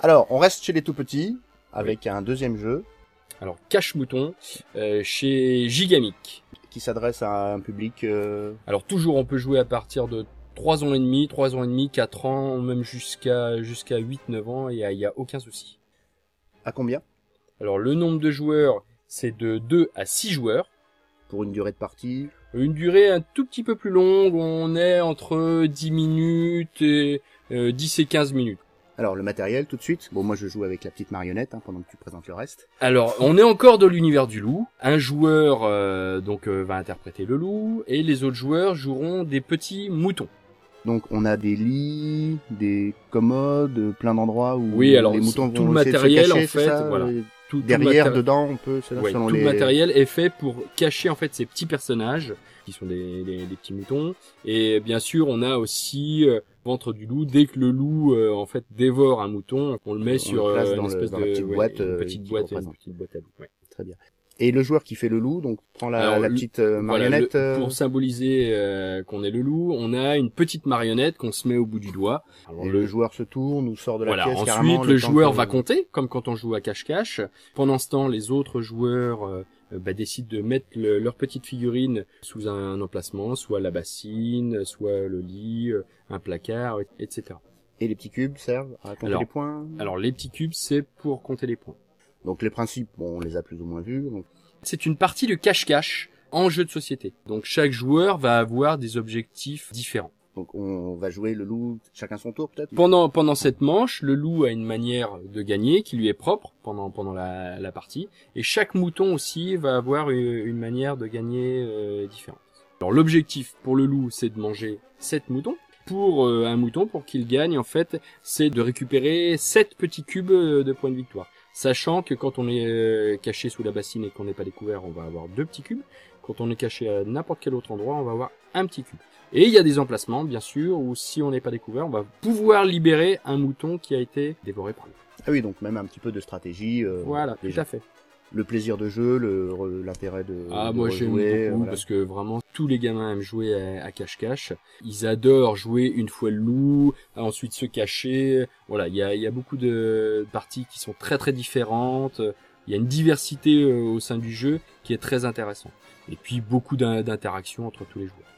Alors, on reste chez les tout petits avec un deuxième jeu Alors, cache-mouton euh, chez Gigamic. qui s'adresse à un public. euh, Alors toujours, on peut jouer à partir de 3 ans et demi, 3 ans et demi, 4 ans, même jusqu'à jusqu'à 8, 9 ans, et il y a aucun souci. à combien? Alors le nombre de joueurs, c'est de 2 à 6 joueurs. pour une durée de partie Une durée un tout petit peu plus longue, on est entre 10 minutes et euh, 10 et 15 minutes. Alors le matériel tout de suite. Bon moi je joue avec la petite marionnette hein, pendant que tu présentes le reste. Alors, on est encore dans l'univers du loup. Un joueur euh, donc euh, va interpréter le loup et les autres joueurs joueront des petits moutons. Donc on a des lits, des commodes, plein d'endroits où Oui, alors, les moutons tout vont le de se matériel, cacher, en fait, ça voilà. Tout, le Derrière, dedans, on peut Ouais, selon tout les... le matériel est fait pour cacher en fait ces petits personnages qui sont des, des- des petits moutons. Et bien sûr, on a aussi euh, ventre du loup. Dès que le loup euh, en fait dévore un mouton, on le met On sur le place euh, dans une le- espèce de ouais, boîte, une euh, petite boîte, une représente. petite boîte à loup. ouais. Très bien. Et le joueur qui fait le loup, donc prend la, Alors, la le- petite euh, Voilà, marionnette. le- euh, pour symboliser euh, qu'on est le loup, on a une petite marionnette qu'on se met au bout du doigt. Alors, et le joueur se tourne ou sort de la Voilà. pièce Ensuite, carrément. le joueur va compter, comme quand on joue à cache-cache. Pendant ce temps, les autres joueurs euh, bah, décident de mettre le- leur petite figurine sous un, emplacement, soit la bassine, soit le lit, un placard, etc. Et les petits cubes servent à compter Alors- les points? Alors, les petits cubes, c'est pour compter les points. Donc les principes, bon, on les a plus ou moins vus. Donc, C'est une partie de cache-cache en jeu de société. Donc, chaque joueur va avoir des objectifs différents. donc on va jouer le loup chacun son tour peut-être? Pendant, pendant cette manche, le loup a une manière de gagner qui lui est propre pendant, pendant la, la partie. Et chaque mouton aussi va avoir une, une manière de gagner euh, différente. Alors l'objectif pour le loup, c'est de manger 7 moutons. Pour euh, un mouton, pour qu'il gagne, en fait, c'est de récupérer 7 petits cubes euh, de points de victoire. Sachant que quand on est euh, caché sous la bassine et qu'on n'est pas découvert, on va avoir deux petits cubes. Quand on est caché à n'importe quel autre endroit, on va avoir un petit cube. Et il y a des emplacements, bien sûr, où si on n'est pas découvert, on va pouvoir libérer un mouton qui a été dévoré par nous. Ah oui, donc même un petit peu de stratégie. euh, Voilà, déjà. tout à fait. Le plaisir de jeu, le l'intérêt de. Ah, de moi j'aime beaucoup, euh, voilà. parce que vraiment, tous les gamins aiment jouer à à cache-cache. Ils adorent jouer une fois le loup, ensuite se cacher. Voilà, il y a, y a beaucoup de parties qui sont très très différentes. Il y a une diversité euh, au sein du jeu qui est très intéressante. Et puis beaucoup d'in- d'interactions entre tous les joueurs.